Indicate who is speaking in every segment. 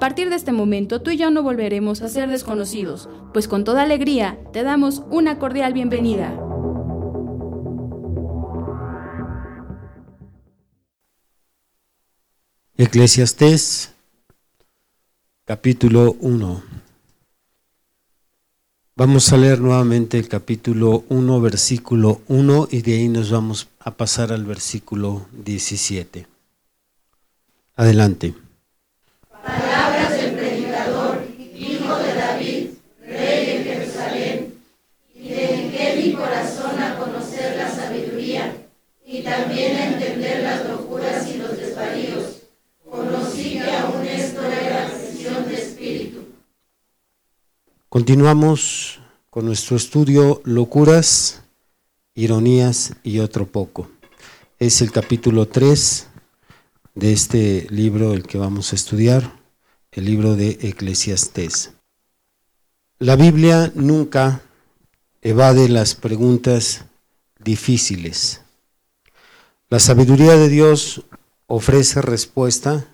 Speaker 1: A partir de este momento, tú y yo no volveremos a ser desconocidos, pues con toda alegría te damos una cordial bienvenida.
Speaker 2: Eclesiastés capítulo 1. Vamos a leer nuevamente el capítulo 1, versículo 1 y de ahí nos vamos a pasar al versículo 17. Adelante. Continuamos con nuestro estudio Locuras, Ironías y otro poco. Es el capítulo 3 de este libro el que vamos a estudiar, el libro de Eclesiastés. La Biblia nunca evade las preguntas difíciles. La sabiduría de Dios ofrece respuesta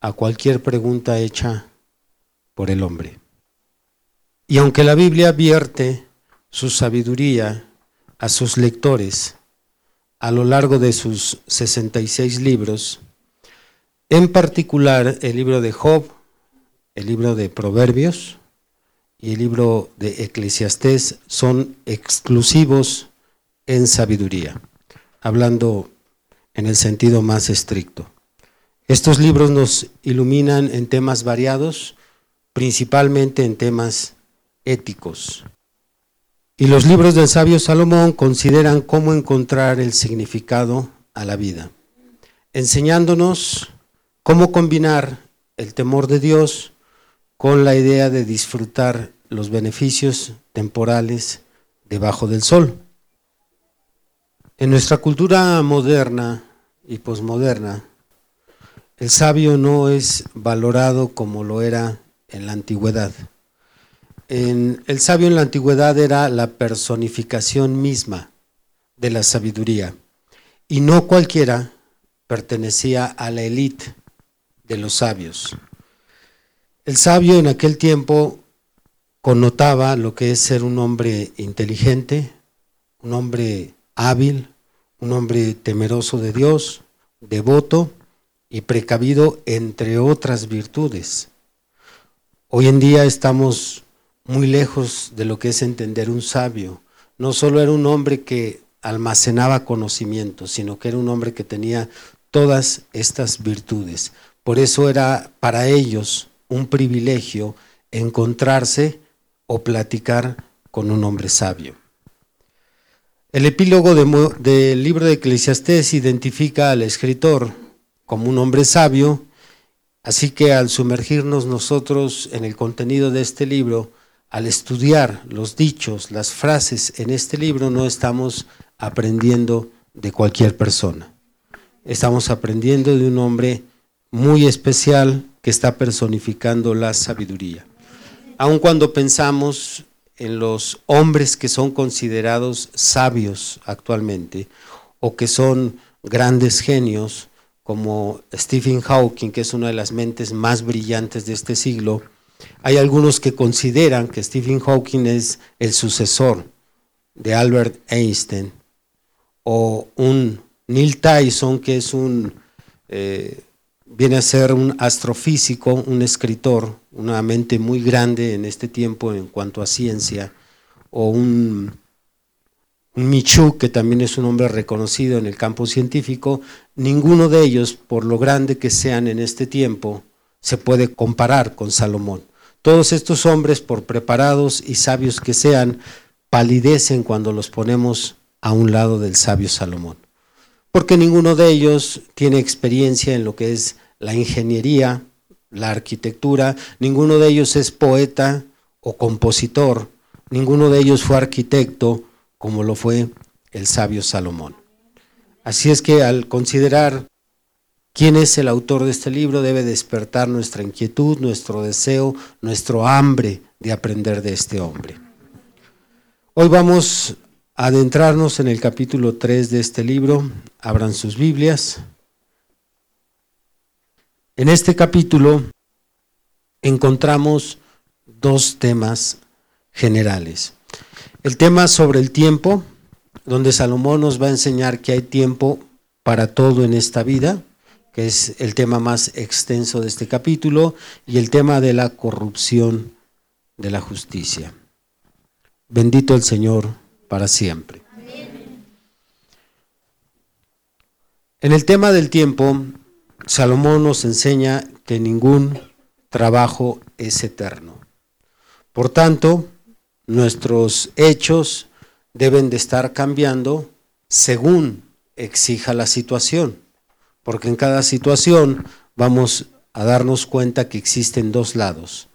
Speaker 2: a cualquier pregunta hecha por el hombre. Y aunque la Biblia vierte su sabiduría a sus lectores a lo largo de sus 66 libros, en particular, el libro de Job, el libro de Proverbios y el libro de Eclesiastés son exclusivos en sabiduría, hablando en el sentido más estricto. Estos libros nos iluminan en temas variados, principalmente en temas éticos. Y los libros del sabio Salomón consideran cómo encontrar el significado a la vida, enseñándonos ¿Cómo combinar el temor de Dios con la idea de disfrutar los beneficios temporales debajo del sol? En nuestra cultura moderna y posmoderna, el sabio no es valorado como lo era en la antigüedad. El sabio en la antigüedad era la personificación misma de la sabiduría y no cualquiera pertenecía a la élite de los sabios. El sabio en aquel tiempo connotaba lo que es ser un hombre inteligente, un hombre hábil, un hombre temeroso de Dios, devoto y precavido, entre otras virtudes. Hoy en día estamos muy lejos de lo que es entender un sabio. No solo era un hombre que almacenaba conocimiento, sino que era un hombre que tenía todas estas virtudes. Por eso era para ellos un privilegio encontrarse o platicar con un hombre sabio. El epílogo del libro de Eclesiastés identifica al escritor como un hombre sabio, así que al sumergirnos nosotros en el contenido de este libro, al estudiar los dichos, las frases en este libro, no estamos aprendiendo de cualquier persona. Estamos aprendiendo de un hombre muy especial que está personificando la sabiduría. Aun cuando pensamos en los hombres que son considerados sabios actualmente o que son grandes genios, como Stephen Hawking, que es una de las mentes más brillantes de este siglo, hay algunos que consideran que Stephen Hawking es el sucesor de Albert Einstein, o un Neil Tyson, que es un eh, viene a ser un astrofísico, un escritor, una mente muy grande en este tiempo en cuanto a ciencia, o un, un Michu, que también es un hombre reconocido en el campo científico, ninguno de ellos, por lo grande que sean en este tiempo, se puede comparar con Salomón. Todos estos hombres, por preparados y sabios que sean, palidecen cuando los ponemos a un lado del sabio Salomón. Porque ninguno de ellos tiene experiencia en lo que es la ingeniería, la arquitectura, ninguno de ellos es poeta o compositor, ninguno de ellos fue arquitecto como lo fue el sabio Salomón. Así es que al considerar quién es el autor de este libro debe despertar nuestra inquietud, nuestro deseo, nuestro hambre de aprender de este hombre. Hoy vamos a adentrarnos en el capítulo 3 de este libro. Abran sus Biblias. En este capítulo encontramos dos temas generales. El tema sobre el tiempo, donde Salomón nos va a enseñar que hay tiempo para todo en esta vida, que es el tema más extenso de este capítulo, y el tema de la corrupción de la justicia. Bendito el Señor para siempre. En el tema del tiempo, Salomón nos enseña que ningún trabajo es eterno. Por tanto, nuestros hechos deben de estar cambiando según exija la situación, porque en cada situación vamos a darnos cuenta que existen dos lados,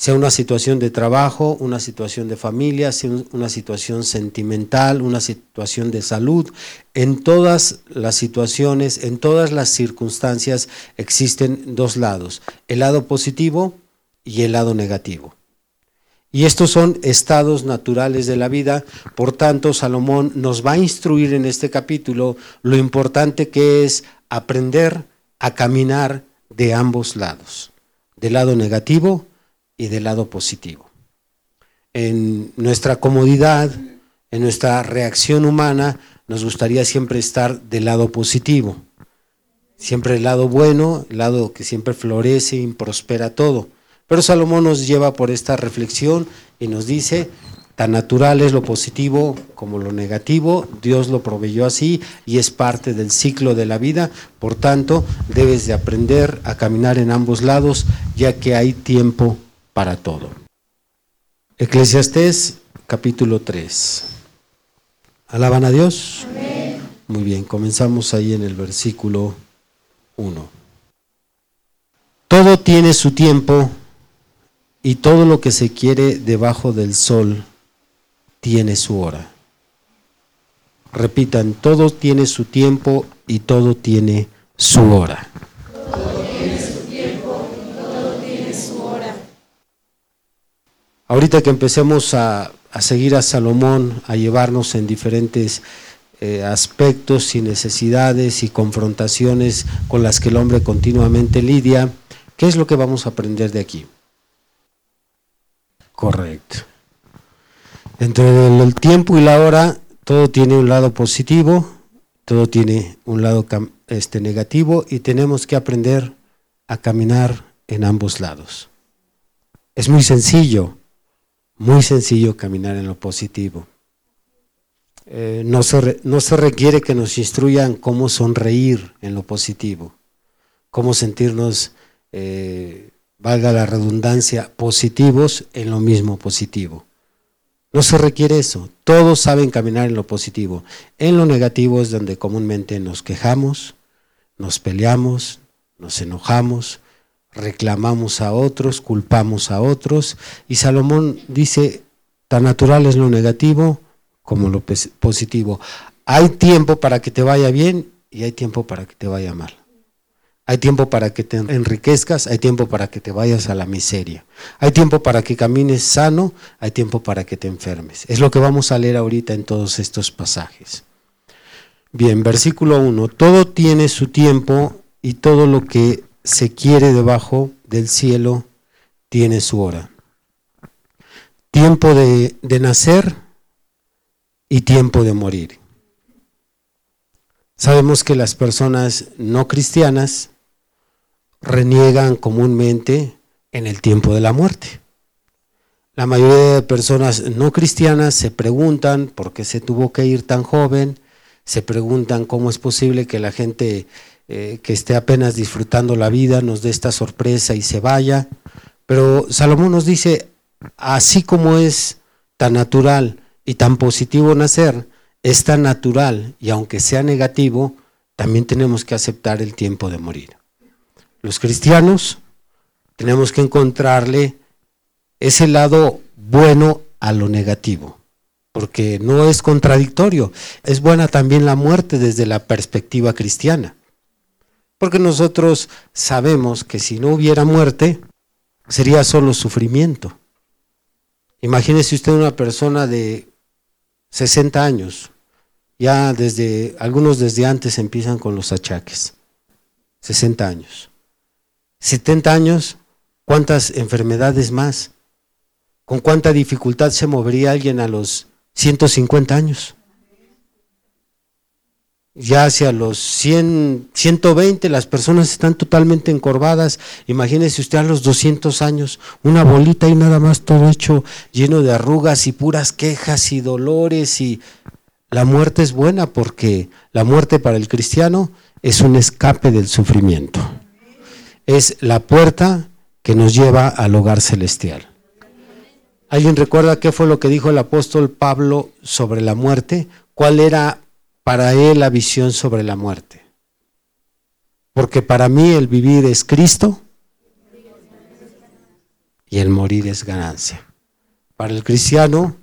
Speaker 2: sea una situación de trabajo, una situación de familia, sea una situación sentimental, una situación de salud, en todas las situaciones, en todas las circunstancias existen dos lados, el lado positivo y el lado negativo. Y estos son estados naturales de la vida, por tanto Salomón nos va a instruir en este capítulo lo importante que es aprender a caminar de ambos lados, del lado negativo y del lado positivo. En nuestra comodidad, en nuestra reacción humana, nos gustaría siempre estar del lado positivo, siempre el lado bueno, el lado que siempre florece y prospera todo. Pero Salomón nos lleva por esta reflexión y nos dice, tan natural es lo positivo como lo negativo, Dios lo proveyó así y es parte del ciclo de la vida, por tanto debes de aprender a caminar en ambos lados ya que hay tiempo para todo. Eclesiastés capítulo 3. ¿Alaban a Dios? Muy bien, comenzamos ahí en el versículo 1. Todo tiene su tiempo y todo lo que se quiere debajo del sol tiene su hora. Repitan, todo tiene su tiempo y todo tiene su hora.
Speaker 3: Todo tiene su tiempo y todo tiene su hora.
Speaker 2: Ahorita que empecemos a, a seguir a Salomón, a llevarnos en diferentes eh, aspectos y necesidades y confrontaciones con las que el hombre continuamente lidia, ¿qué es lo que vamos a aprender de aquí? Correcto. Entre el tiempo y la hora, todo tiene un lado positivo, todo tiene un lado este, negativo y tenemos que aprender a caminar en ambos lados. Es muy sencillo, muy sencillo caminar en lo positivo. Eh, no, se no se requiere que nos instruyan cómo sonreír en lo positivo, cómo sentirnos eh, valga la redundancia, positivos en lo mismo positivo. No se requiere eso. Todos saben caminar en lo positivo. En lo negativo es donde comúnmente nos quejamos, nos peleamos, nos enojamos, reclamamos a otros, culpamos a otros. Y Salomón dice, tan natural es lo negativo como lo positivo. Hay tiempo para que te vaya bien y hay tiempo para que te vaya mal. Hay tiempo para que te enriquezcas, hay tiempo para que te vayas a la miseria. Hay tiempo para que camines sano, hay tiempo para que te enfermes. Es lo que vamos a leer ahorita en todos estos pasajes. Bien, versículo 1. Todo tiene su tiempo y todo lo que se quiere debajo del cielo tiene su hora. Tiempo de, de nacer y tiempo de morir. Sabemos que las personas no cristianas reniegan comúnmente en el tiempo de la muerte. La mayoría de personas no cristianas se preguntan por qué se tuvo que ir tan joven, se preguntan cómo es posible que la gente eh, que esté apenas disfrutando la vida nos dé esta sorpresa y se vaya, Pero Salomón nos dice, así como es tan natural y tan positivo nacer, es tan natural y aunque sea negativo, también tenemos que aceptar el tiempo de morir. Los cristianos tenemos que encontrarle ese lado bueno a lo negativo, porque no es contradictorio. Es buena también la muerte desde la perspectiva cristiana, porque nosotros sabemos que si no hubiera muerte, sería solo sufrimiento. Imagínese usted una persona de 60 años, ya desde, algunos desde antes empiezan con los achaques, 60 años. 70 años, ¿cuántas enfermedades más? ¿Con cuánta dificultad se movería alguien a los 150 años? Ya hacia los 100, 120 las personas están totalmente encorvadas. Imagínese usted a los 200 años, una bolita y nada más todo hecho lleno de arrugas y puras quejas y dolores y la muerte es buena porque la muerte para el cristiano es un escape del sufrimiento. Es la puerta que nos lleva al hogar celestial. ¿Alguien recuerda qué fue lo que dijo el apóstol Pablo sobre la muerte? ¿Cuál era para él la visión sobre la muerte. Porque para mí el vivir es Cristo y el morir es ganancia. Para el cristiano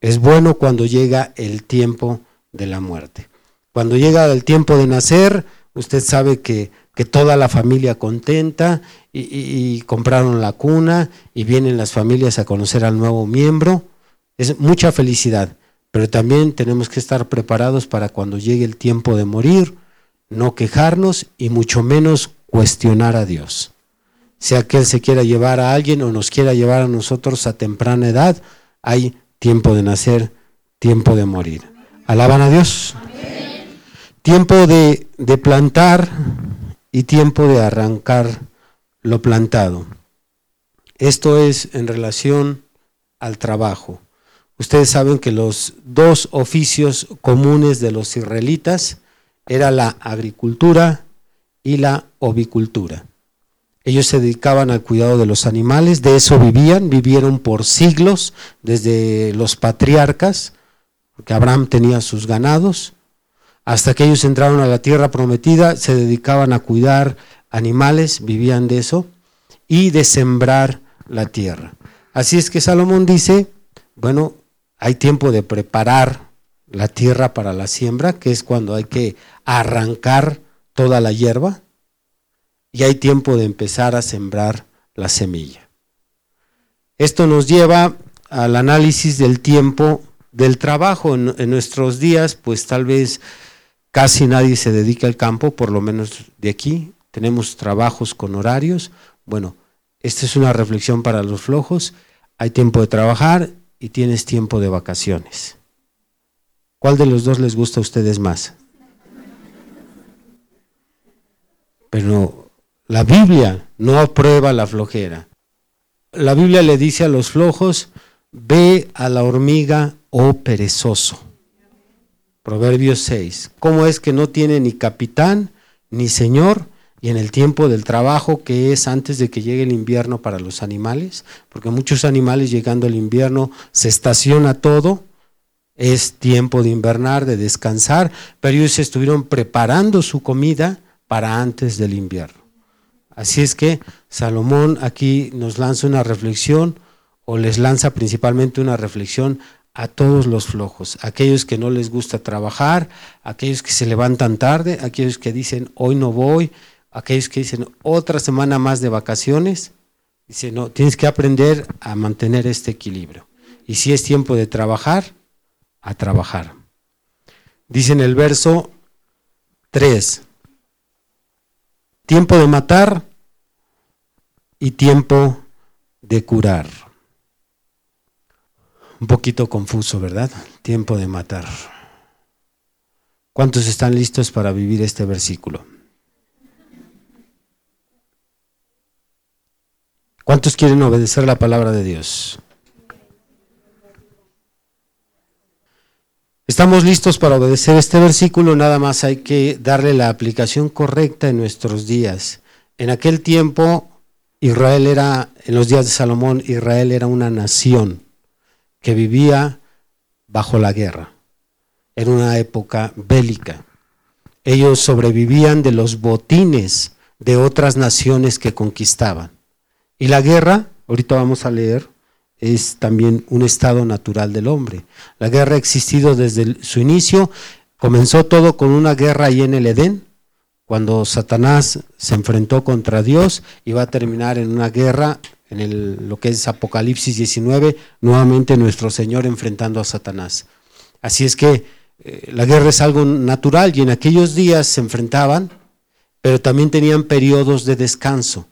Speaker 2: es bueno cuando llega el tiempo de la muerte. Cuando llega el tiempo de nacer, usted sabe que, toda la familia contenta y, compraron la cuna y vienen las familias a conocer al nuevo miembro. Es mucha felicidad. Pero también tenemos que estar preparados para cuando llegue el tiempo de morir, no quejarnos y mucho menos cuestionar a Dios. Sea que Él se quiera llevar a alguien o nos quiera llevar a nosotros a temprana edad, hay tiempo de nacer, tiempo de morir. ¿Alaban a Dios? Tiempo de, de plantar y tiempo de arrancar lo plantado. Esto es en relación al trabajo. Ustedes saben que los dos oficios comunes de los israelitas era la agricultura y la ovicultura. Ellos se dedicaban al cuidado de los animales, de eso vivían, vivieron por siglos desde los patriarcas, porque Abraham tenía sus ganados, hasta que ellos entraron a la tierra prometida, se dedicaban a cuidar animales, vivían de eso, y de sembrar la tierra. Así es que Salomón dice, bueno, hay tiempo de preparar la tierra para la siembra, que es cuando hay que arrancar toda la hierba, y hay tiempo de empezar a sembrar la semilla. Esto nos lleva al análisis del tiempo del trabajo. En, nuestros días, pues tal vez casi nadie se dedica al campo, por lo menos de aquí. Tenemos trabajos con horarios. Bueno, esta es una reflexión para los flojos. Hay tiempo de trabajar y tienes tiempo de vacaciones. ¿Cuál de los dos les gusta a ustedes más? Pero la Biblia no aprueba la flojera. La Biblia le dice a los flojos, ve a la hormiga, oh perezoso. Proverbios 6. ¿Cómo es que no tiene ni capitán ni señor? y en el tiempo del trabajo que es antes de que llegue el invierno para los animales, porque muchos animales llegando el invierno se estaciona todo, es tiempo de invernar, de descansar, pero ellos estuvieron preparando su comida para antes del invierno. Así es que Salomón aquí nos lanza una reflexión o les lanza principalmente una reflexión a todos los flojos, aquellos que no les gusta trabajar, aquellos que se levantan tarde, aquellos que dicen hoy no voy, aquellos que dicen otra semana más de vacaciones, dice, no, tienes que aprender a mantener este equilibrio. Y si es tiempo de trabajar, a trabajar. Dice en el verso 3, tiempo de matar y tiempo de curar. Un poquito confuso, ¿verdad? Tiempo de matar. ¿Cuántos están listos para vivir este versículo? ¿Cuántos quieren obedecer la palabra de Dios? Estamos listos para obedecer este versículo, nada más hay que darle la aplicación correcta en nuestros días. En aquel tiempo Israel era, en los días de Salomón, Israel era una nación que vivía bajo la guerra. Era una época bélica. Ellos sobrevivían de los botines de otras naciones que conquistaban. Y la guerra, ahorita vamos a leer, es también un estado natural del hombre. La guerra ha existido desde su inicio. Comenzó todo con una guerra ahí en el Edén, cuando Satanás se enfrentó contra Dios y va a terminar en una guerra en lo que es Apocalipsis 19, nuevamente nuestro Señor enfrentando a Satanás. Así es que eh, la guerra es algo natural y en aquellos días se enfrentaban, pero también tenían periodos de descanso.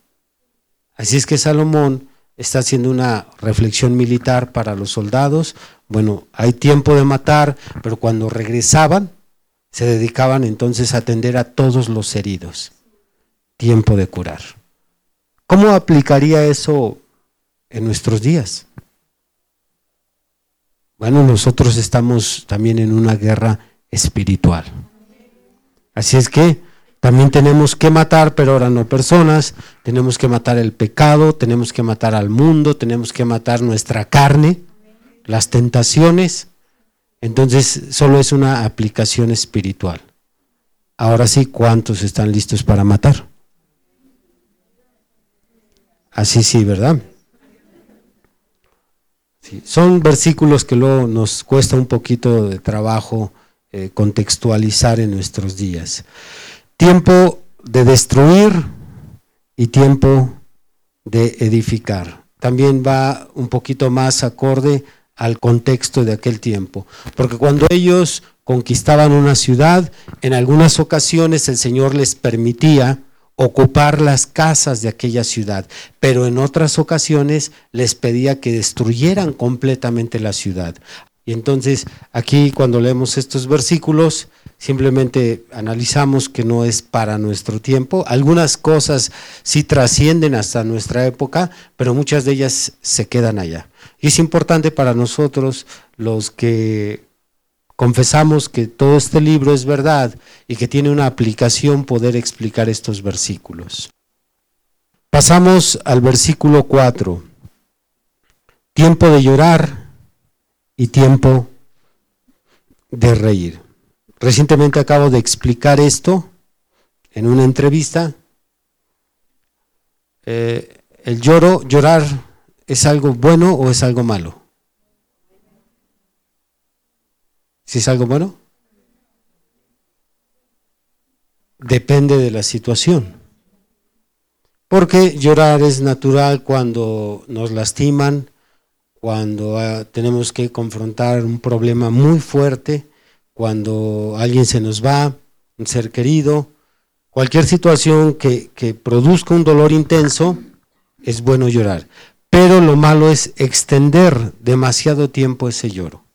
Speaker 2: Así es que Salomón está haciendo una reflexión militar para los soldados. Bueno, hay tiempo de matar, pero cuando regresaban, se dedicaban entonces a atender a todos los heridos. Tiempo de curar. ¿Cómo aplicaría eso en nuestros días? Bueno, nosotros estamos también en una guerra espiritual. Así es que también tenemos que matar, pero ahora no personas, tenemos que matar el pecado, tenemos que matar al mundo, tenemos que matar nuestra carne, las tentaciones. Entonces, solo es una aplicación espiritual. Ahora sí, ¿cuántos están listos para matar? Así sí, ¿verdad? son versículos que luego nos cuesta un poquito de trabajo eh, contextualizar en nuestros días. Tiempo de destruir y tiempo de edificar. También va un poquito más acorde al contexto de aquel tiempo. Porque cuando ellos conquistaban una ciudad, en algunas ocasiones el Señor les permitía ocupar las casas de aquella ciudad, pero en otras ocasiones les pedía que destruyeran completamente la ciudad. Y entonces aquí cuando leemos estos versículos, simplemente analizamos que no es para nuestro tiempo. Algunas cosas sí trascienden hasta nuestra época, pero muchas de ellas se quedan allá. Y es importante para nosotros los que confesamos que todo este libro es verdad y que tiene una aplicación poder explicar estos versículos. Pasamos al versículo 4. Tiempo de llorar y tiempo de reír. Recientemente acabo de explicar esto en una entrevista. Eh, el lloro, llorar, ¿es algo bueno o es algo malo? ¿Si es algo bueno? Depende de la situación. Porque llorar es natural cuando nos lastiman, cuando ah, tenemos que confrontar un problema muy fuerte, cuando alguien se nos va, un ser querido, cualquier situación que, que produzca un dolor intenso, es bueno llorar. Pero lo malo es extender demasiado tiempo ese lloro.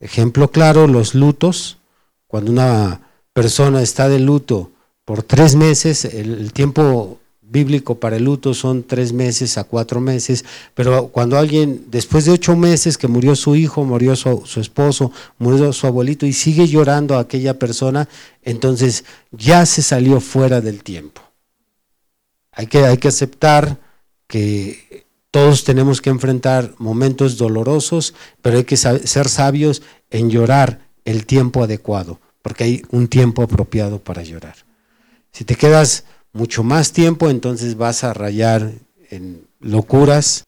Speaker 2: Ejemplo claro, los lutos. Cuando una persona está de luto por tres meses, el, tiempo bíblico para el luto son tres meses a cuatro meses, pero cuando alguien, después de ocho meses que murió su hijo, murió su, esposo, murió su abuelito y sigue llorando a aquella persona, entonces ya se salió fuera del tiempo. Hay que, hay que aceptar que todos tenemos que enfrentar momentos dolorosos, pero hay que ser sabios en llorar el tiempo adecuado, porque hay un tiempo apropiado para llorar. Si te quedas mucho más tiempo, entonces vas a rayar en locuras,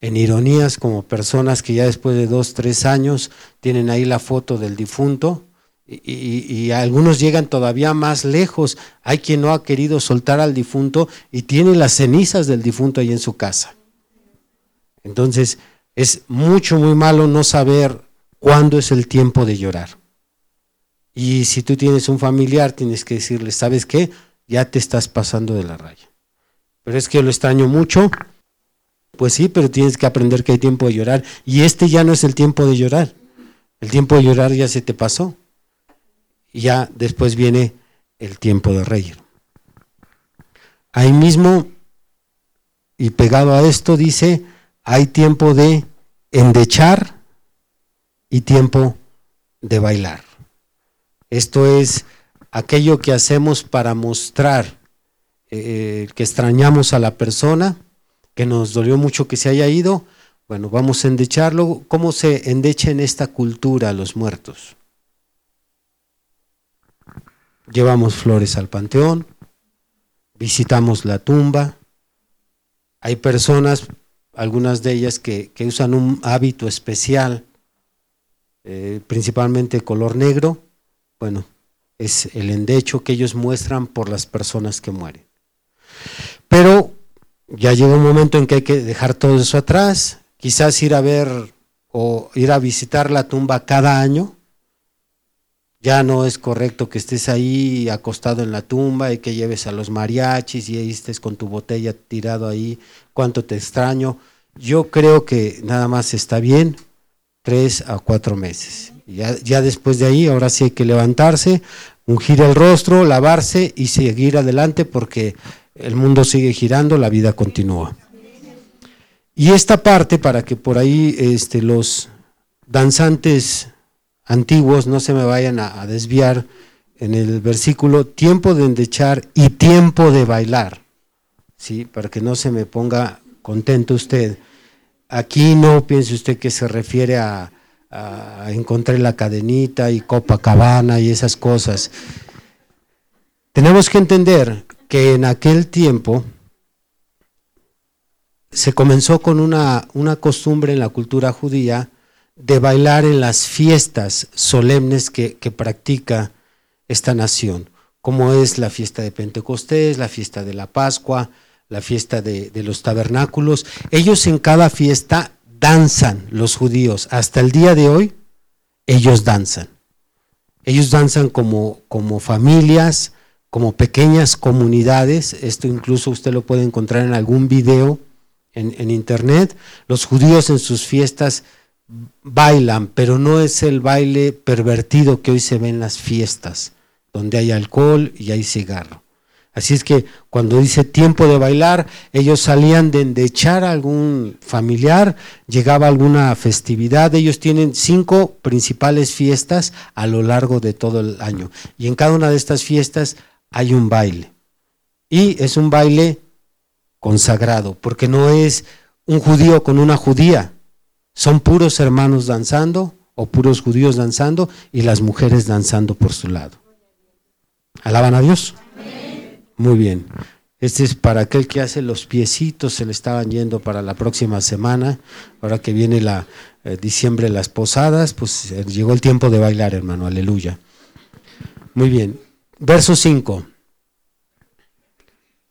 Speaker 2: en ironías, como personas que ya después de dos, tres años tienen ahí la foto del difunto y, algunos llegan todavía más lejos. Hay quien no ha querido soltar al difunto y tiene las cenizas del difunto ahí en su casa. Entonces, es mucho, muy malo no saber cuándo es el tiempo de llorar. Y si tú tienes un familiar, tienes que decirle, ¿sabes qué? Ya te estás pasando de la raya. Pero es que lo extraño mucho. Pues sí, pero tienes que aprender que hay tiempo de llorar. Y este ya no es el tiempo de llorar. El tiempo de llorar ya se te pasó y ya después viene el tiempo de reír. Ahí mismo, y pegado a esto, dice, hay tiempo de endechar y tiempo de bailar. Esto es aquello que hacemos para mostrar eh, que extrañamos a la persona, que nos dolió mucho que se haya ido, bueno, vamos a endecharlo. ¿Cómo se endecha en esta cultura los muertos? Llevamos flores al panteón, visitamos la tumba. Hay personas, algunas de ellas, que, usan un hábito especial, eh, principalmente color negro. Bueno, es el endecho que ellos muestran por las personas que mueren. Pero ya llega un momento en que hay que dejar todo eso atrás, quizás ir a ver o ir a visitar la tumba cada año. Ya no es correcto que estés ahí acostado en la tumba y que lleves a los mariachis y ahí estés con tu botella tirado ahí. Cuánto te extraño. Yo creo que nada más está bien tres a cuatro meses. Ya, después de ahí, ahora sí hay que levantarse, ungir el rostro, lavarse y seguir adelante porque el mundo sigue girando, la vida continúa. Y esta parte, para que por ahí este, los danzantes antiguos no se me vayan a, desviar, en el versículo, tiempo de endechar y tiempo de bailar, ¿sí? para que no se me ponga contento usted. Aquí no piense usted que se refiere a, encontrar la cadenita y Copacabana y esas cosas. Tenemos que entender que en aquel tiempo se comenzó con una, una costumbre en la cultura judía de bailar en las fiestas solemnes que, practica esta nación, como es la fiesta de Pentecostés, la fiesta de la Pascua, la fiesta de, los tabernáculos. Ellos en cada fiesta danzan, los judíos. Hasta el día de hoy, ellos danzan. Ellos danzan como, como familias, como pequeñas comunidades. Esto incluso usted lo puede encontrar en algún video en, internet, los judíos en sus fiestas bailan, pero no es el baile pervertido que hoy se ve en las fiestas, donde hay alcohol y hay cigarro. Así es que cuando dice tiempo de bailar, ellos salían de endechar a algún familiar, llegaba alguna festividad, ellos tienen cinco principales fiestas a lo largo de todo el año. Y en cada una de estas fiestas hay un baile. Y es un baile consagrado, porque no es un judío con una judía, son puros hermanos danzando o puros judíos danzando y las mujeres danzando por su lado. ¿Alaban a Dios? Muy bien. Este es para aquel que hace los piecitos, se le estaban yendo para la próxima semana, ahora que viene la eh, diciembre las posadas, pues eh, llegó el tiempo de bailar, hermano, aleluya. Muy bien. Verso 5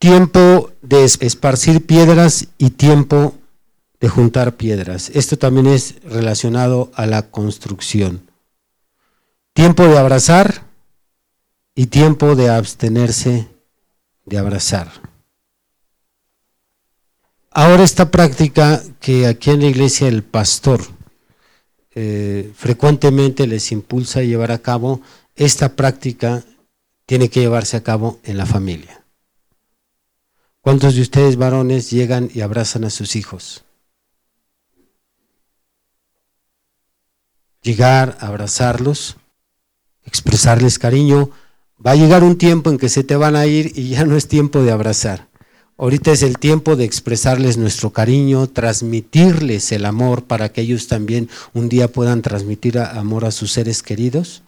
Speaker 2: tiempo de esparcir piedras y tiempo de juntar piedras. Esto también es relacionado a la construcción. Tiempo de abrazar y tiempo de abstenerse de abrazar. Ahora esta práctica que aquí en la iglesia el pastor eh, frecuentemente les impulsa a llevar a cabo, esta práctica tiene que llevarse a cabo en la familia. ¿Cuántos de ustedes varones llegan y abrazan a sus hijos? Llegar, abrazarlos, expresarles cariño. Va a llegar un tiempo en que se te van a ir y ya no es tiempo de abrazar. Ahorita es el tiempo de expresarles nuestro cariño, transmitirles el amor para que ellos también un día puedan transmitir amor a sus seres queridos.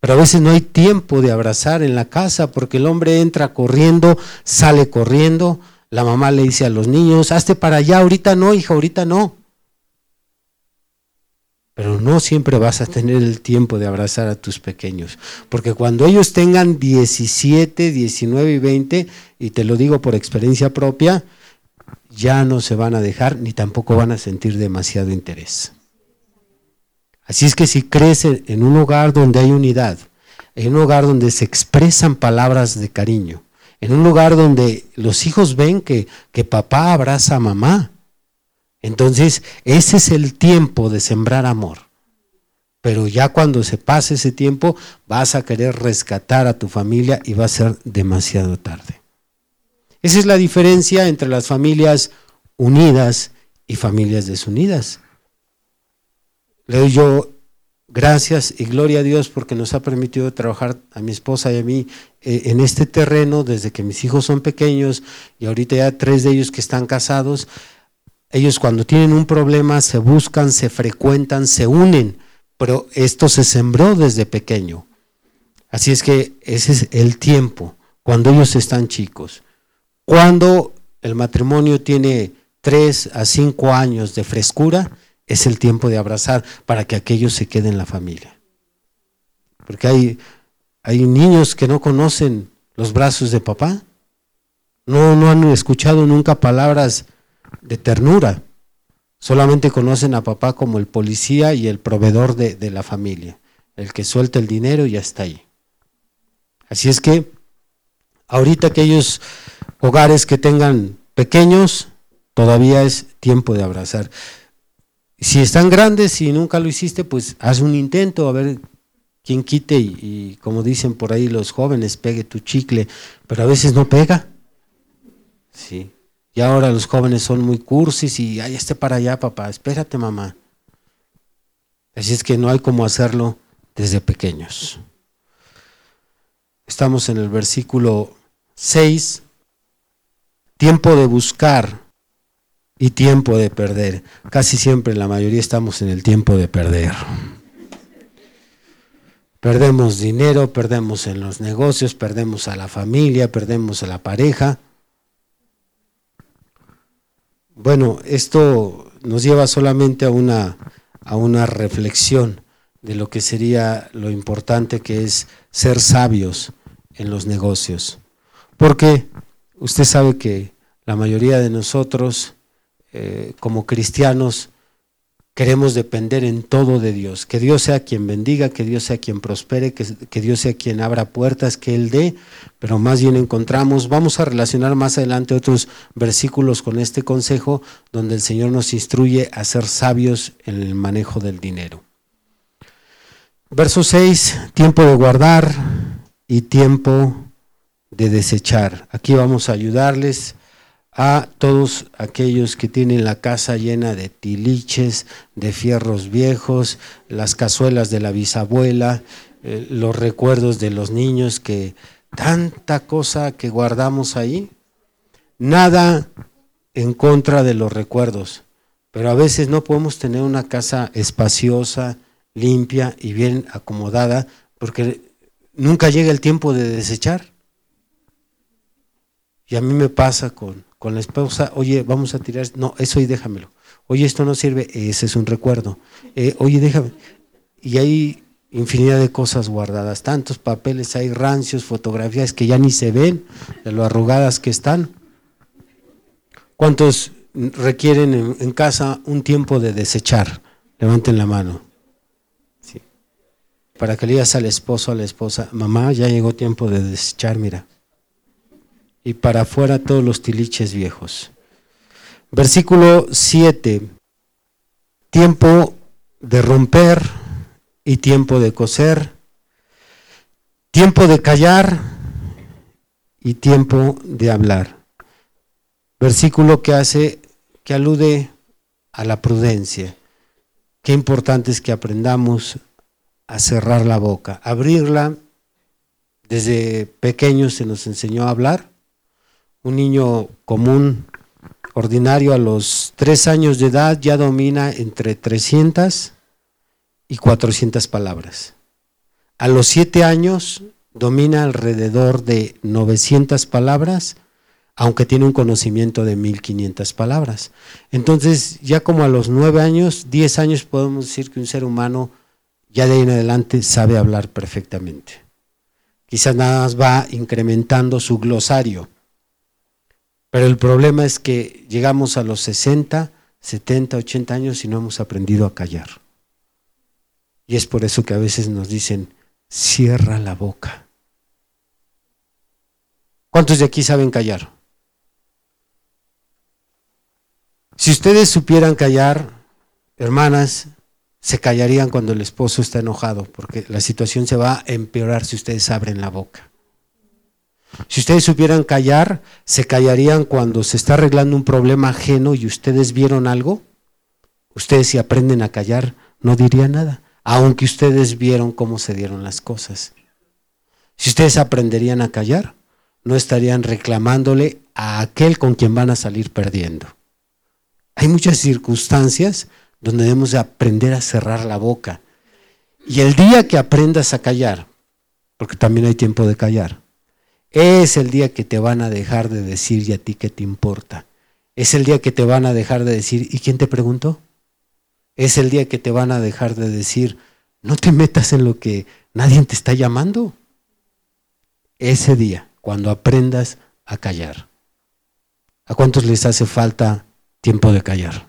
Speaker 2: Pero a veces no hay tiempo de abrazar en la casa porque el hombre entra corriendo, sale corriendo, la mamá le dice a los niños, hazte para allá, ahorita no, hija, ahorita no. Pero no siempre vas a tener el tiempo de abrazar a tus pequeños, porque cuando ellos tengan 17, 19 y 20, y te lo digo por experiencia propia, ya no se van a dejar ni tampoco van a sentir demasiado interés. Así es que si crece en un hogar donde hay unidad, en un hogar donde se expresan palabras de cariño, en un lugar donde los hijos ven que, que papá abraza a mamá, entonces ese es el tiempo de sembrar amor. Pero ya cuando se pase ese tiempo vas a querer rescatar a tu familia y va a ser demasiado tarde. Esa es la diferencia entre las familias unidas y familias desunidas. Le doy yo gracias y gloria a Dios porque nos ha permitido trabajar a mi esposa y a mí eh, en este terreno desde que mis hijos son pequeños y ahorita ya tres de ellos que están casados. Ellos cuando tienen un problema se buscan, se frecuentan, se unen, pero esto se sembró desde pequeño. Así es que ese es el tiempo, cuando ellos están chicos. Cuando el matrimonio tiene tres a cinco años de frescura, es el tiempo de abrazar para que aquellos se queden en la familia. Porque hay, hay niños que no conocen los brazos de papá, no, no han escuchado nunca palabras de ternura, solamente conocen a papá como el policía y el proveedor de, de la familia, el que suelta el dinero y ya está ahí. Así es que ahorita aquellos hogares que tengan pequeños, todavía es tiempo de abrazar. Si están grandes y nunca lo hiciste, pues haz un intento a ver quién quite y, como dicen por ahí los jóvenes, pegue tu chicle, pero a veces no pega. Sí. Y ahora los jóvenes son muy cursis y ay, esté para allá, papá, espérate, mamá. Así es que no hay como hacerlo desde pequeños. Estamos en el versículo 6. Tiempo de buscar y tiempo de perder. Casi siempre la mayoría estamos en el tiempo de perder. Perdemos dinero, perdemos en los negocios, perdemos a la familia, perdemos a la pareja. Bueno, esto nos lleva solamente a una, a una reflexión de lo que sería lo importante que es ser sabios en los negocios. Porque usted sabe que la mayoría de nosotros eh, como cristianos queremos depender en todo de Dios, que Dios sea quien bendiga, que Dios sea quien prospere, que, que, Dios sea quien abra puertas, que Él dé, pero más bien encontramos, vamos a relacionar más adelante otros versículos con este consejo, donde el Señor nos instruye a ser sabios en el manejo del dinero. Verso 6, tiempo de guardar y tiempo de desechar. Aquí vamos a ayudarles a todos aquellos que tienen la casa llena de tiliches, de fierros viejos, las cazuelas de la bisabuela, eh, los recuerdos de los niños, que tanta cosa que guardamos ahí. Nada en contra de los recuerdos, pero a veces no podemos tener una casa espaciosa, limpia y bien acomodada, porque nunca llega el tiempo de desechar. Y a mí me pasa con, con la esposa, oye, vamos a tirar, no, eso y déjamelo. Oye, esto no sirve, ese es un recuerdo. Eh, oye, déjame. Y hay infinidad de cosas guardadas, tantos papeles, hay rancios, fotografías que ya ni se ven de lo arrugadas que están. ¿Cuántos requieren en, en casa un tiempo de desechar? Levanten la mano. Sí. Para que le digas al esposo, a la esposa, mamá, ya llegó tiempo de desechar, mira y para afuera todos los tiliches viejos. Versículo 7. Tiempo de romper y tiempo de coser. Tiempo de callar y tiempo de hablar. Versículo que hace, que alude a la prudencia. Qué importante es que aprendamos a cerrar la boca, abrirla. Desde pequeños se nos enseñó a hablar un niño común, ordinario, a los tres años de edad ya domina entre 300 y 400 palabras. A los siete años domina alrededor de 900 palabras, aunque tiene un conocimiento de 1500 palabras. Entonces, ya como a los nueve años, diez años, podemos decir que un ser humano ya de ahí en adelante sabe hablar perfectamente. Quizás nada más va incrementando su glosario pero el problema es que llegamos a los 60, 70, 80 años y no hemos aprendido a callar. Y es por eso que a veces nos dicen, cierra la boca. ¿Cuántos de aquí saben callar? Si ustedes supieran callar, hermanas, se callarían cuando el esposo está enojado, porque la situación se va a empeorar si ustedes abren la boca. Si ustedes supieran callar, se callarían cuando se está arreglando un problema ajeno y ustedes vieron algo. Ustedes si aprenden a callar, no dirían nada. aunque ustedes vieron cómo se dieron las cosas. Si ustedes aprenderían a callar, no estarían reclamándole a aquel con quien van a salir perdiendo. Hay muchas circunstancias donde debemos de aprender a cerrar la boca. Y el día que aprendas a callar, porque también hay tiempo de callar, es el día que te van a dejar de decir y a ti qué te importa. Es el día que te van a dejar de decir, ¿y quién te preguntó? Es el día que te van a dejar de decir, no te metas en lo que nadie te está llamando. Ese día, cuando aprendas a callar. ¿A cuántos les hace falta tiempo de callar?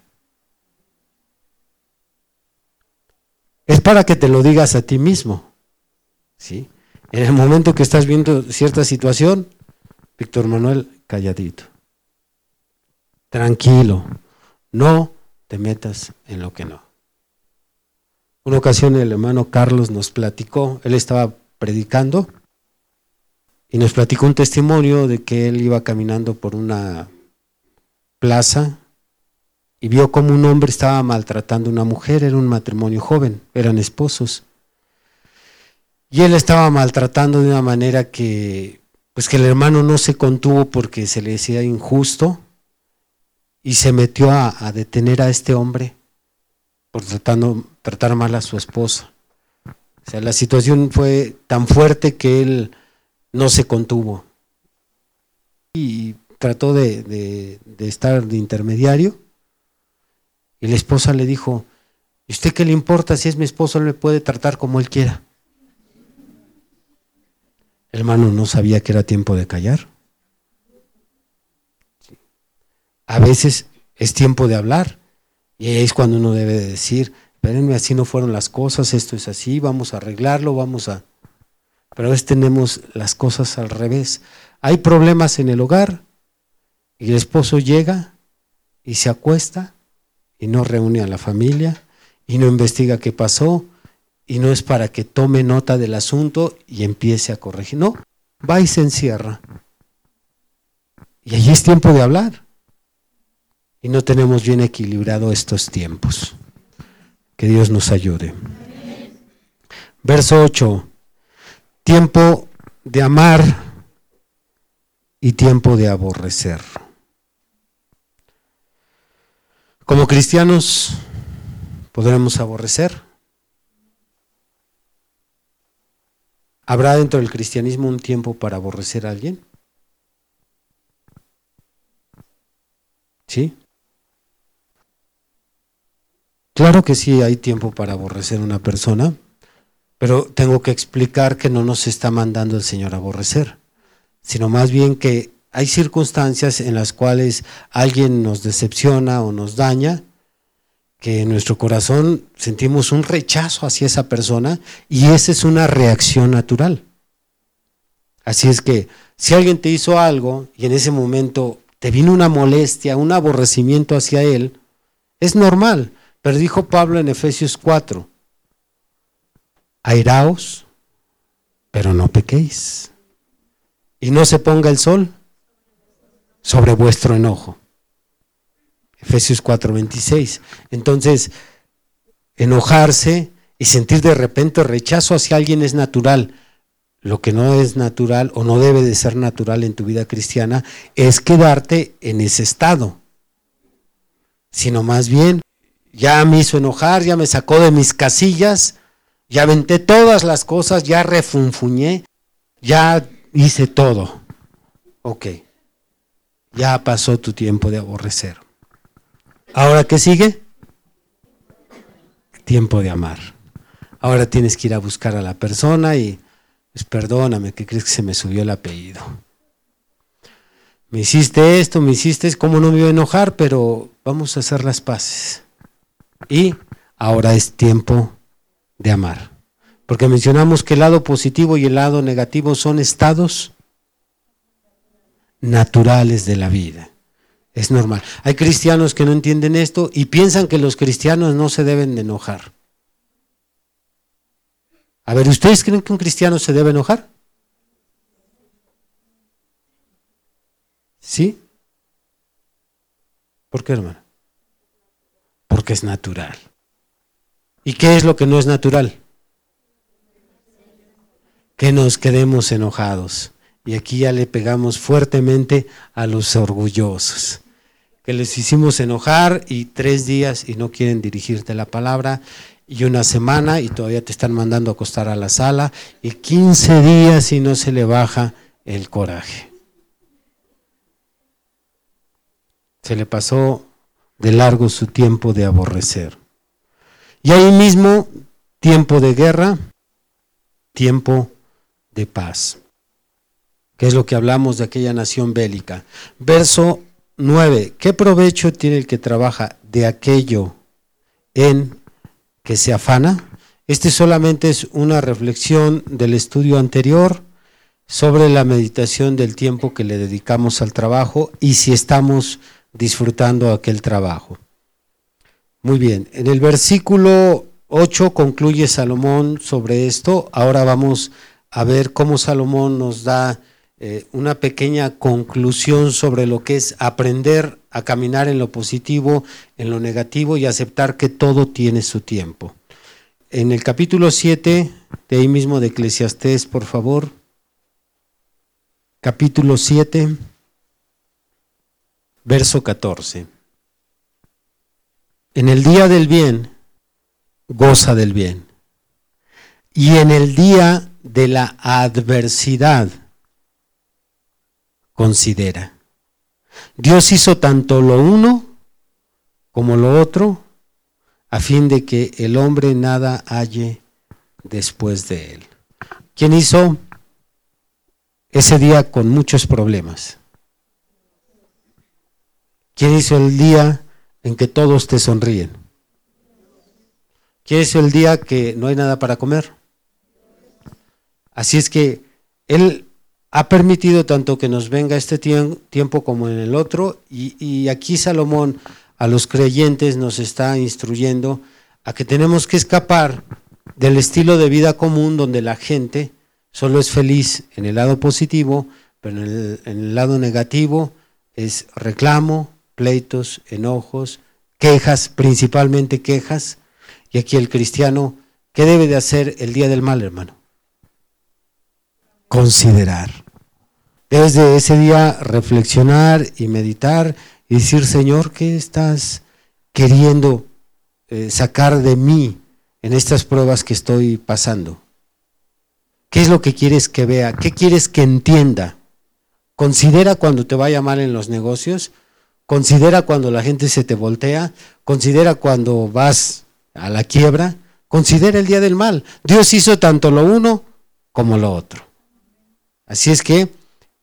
Speaker 2: Es para que te lo digas a ti mismo. ¿Sí? En el momento que estás viendo cierta situación, Víctor Manuel, calladito. Tranquilo. No te metas en lo que no. Una ocasión el hermano Carlos nos platicó, él estaba predicando y nos platicó un testimonio de que él iba caminando por una plaza y vio como un hombre estaba maltratando a una mujer, era un matrimonio joven, eran esposos. Y él estaba maltratando de una manera que, pues que el hermano no se contuvo porque se le decía injusto y se metió a, detener a este hombre por tratando, tratar mal a su esposa. O sea, la situación fue tan fuerte que él no se contuvo. Y trató de, de estar de intermediario. Y la esposa le dijo, ¿y usted qué le importa si es mi esposo? Él me puede tratar como él quiera. Hermano no sabía que era tiempo de callar. A veces es tiempo de hablar y es cuando uno debe decir, espérenme, así no fueron las cosas, esto es así, vamos a arreglarlo, vamos a... Pero a veces tenemos las cosas al revés. Hay problemas en el hogar y el esposo llega y se acuesta y no reúne a la familia y no investiga qué pasó y no es para que tome nota del asunto y empiece a corregir. No, va y se encierra. Y allí es tiempo de hablar y no tenemos bien equilibrado estos tiempos. Que Dios nos ayude. Verso 8. Tiempo de amar y tiempo de aborrecer. Como cristianos podremos aborrecer. ¿Habrá dentro del cristianismo un tiempo para aborrecer a alguien? ¿Sí? Claro que sí hay tiempo para aborrecer a una persona, pero tengo que explicar que no nos está mandando el Señor aborrecer, sino más bien que hay circunstancias en las cuales alguien nos decepciona o nos daña, que en nuestro corazón sentimos un rechazo hacia esa persona y esa es una reacción natural. Así es que si alguien te hizo algo y en ese momento te vino una molestia, un aborrecimiento hacia él, es normal. Pero dijo Pablo en Efesios 4, airaos, pero no pequéis. Y no se ponga el sol sobre vuestro enojo. Efesios 4, 26. Entonces, enojarse y sentir de repente rechazo hacia alguien es natural. Lo que no es natural o no debe de ser natural en tu vida cristiana es quedarte en ese estado, sino más bien ya me hizo enojar, ya me sacó de mis casillas, ya aventé todas las cosas, ya refunfuñé, ya hice todo. Ok, ya pasó tu tiempo de aborrecer. ¿Ahora qué sigue? Tiempo de amar. Ahora tienes que ir a buscar a la persona y, pues perdóname, que crees que se me subió el apellido. Me hiciste esto, me hiciste, ¿cómo no me iba a enojar? Pero vamos a hacer las paces. Y ahora es tiempo de amar. Porque mencionamos que el lado positivo y el lado negativo son estados naturales de la vida. Es normal. Hay cristianos que no entienden esto y piensan que los cristianos no se deben de enojar. A ver, ¿ustedes creen que un cristiano se debe enojar? ¿Sí? ¿Por qué, hermano? porque es natural. ¿Y qué es lo que no es natural? Que nos quedemos enojados. Y aquí ya le pegamos fuertemente a los orgullosos. Que les hicimos enojar y tres días y no quieren dirigirte la palabra y una semana y todavía te están mandando a acostar a la sala y 15 días y no se le baja el coraje. Se le pasó de largo su tiempo de aborrecer. Y ahí mismo, tiempo de guerra, tiempo de paz. Que es lo que hablamos de aquella nación bélica. Verso 9. ¿Qué provecho tiene el que trabaja de aquello en que se afana? Este solamente es una reflexión del estudio anterior sobre la meditación del tiempo que le dedicamos al trabajo y si estamos disfrutando aquel trabajo. Muy bien, en el versículo 8 concluye Salomón sobre esto. Ahora vamos a ver cómo Salomón nos da eh, una pequeña conclusión sobre lo que es aprender a caminar en lo positivo, en lo negativo y aceptar que todo tiene su tiempo. En el capítulo 7, de ahí mismo de Eclesiastés, por favor. Capítulo 7 verso 14. En el día del bien, goza del bien. Y en el día de la adversidad, considera. Dios hizo tanto lo uno como lo otro, a fin de que el hombre nada halle después de él. ¿Quién hizo ese día con muchos problemas? ¿Quién hizo el día en que todos te sonríen? ¿Quién hizo el día que no hay nada para comer? Así es que Él ha permitido tanto que nos venga este tiempo como en el otro, y, aquí Salomón a los creyentes nos está instruyendo a que tenemos que escapar del estilo de vida común donde la gente solo es feliz en el lado positivo, pero en el lado negativo es reclamo, pleitos, enojos, quejas, principalmente quejas. Y aquí el cristiano, ¿qué debe de hacer el día del mal, hermano? Considerar. Debes de ese día reflexionar y meditar y decir, Señor, ¿qué estás queriendo eh, sacar de mí en estas pruebas que estoy pasando? ¿Qué es lo que quieres que vea? ¿Qué quieres que entienda? Considera cuando te vaya mal en los negocios, Considera cuando la gente se te voltea, considera cuando vas a la quiebra, considera el día del mal. Dios hizo tanto lo uno como lo otro. Así es que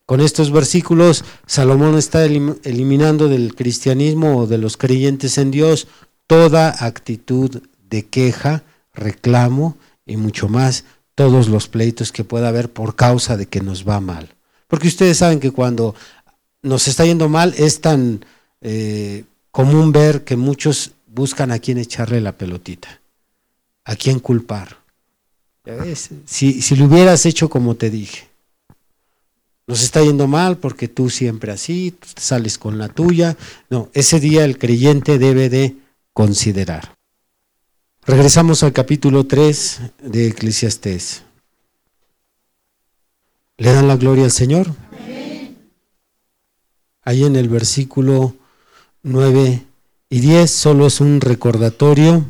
Speaker 2: con estos versículos Salomón está eliminando del cristianismo o de los creyentes en Dios toda actitud de queja, reclamo y mucho más todos los pleitos que pueda haber por causa de que nos va mal. Porque ustedes saben que cuando nos está yendo mal es tan eh, común ver que muchos buscan a quién echarle la pelotita, a quién culpar. Si, si lo hubieras hecho como te dije, nos está yendo mal porque tú siempre así, sales con la tuya. No, ese día el creyente debe de considerar. Regresamos al capítulo 3 de Eclesiastés. ¿Le dan la gloria al Señor? Ahí en el versículo 9 y 10 solo es un recordatorio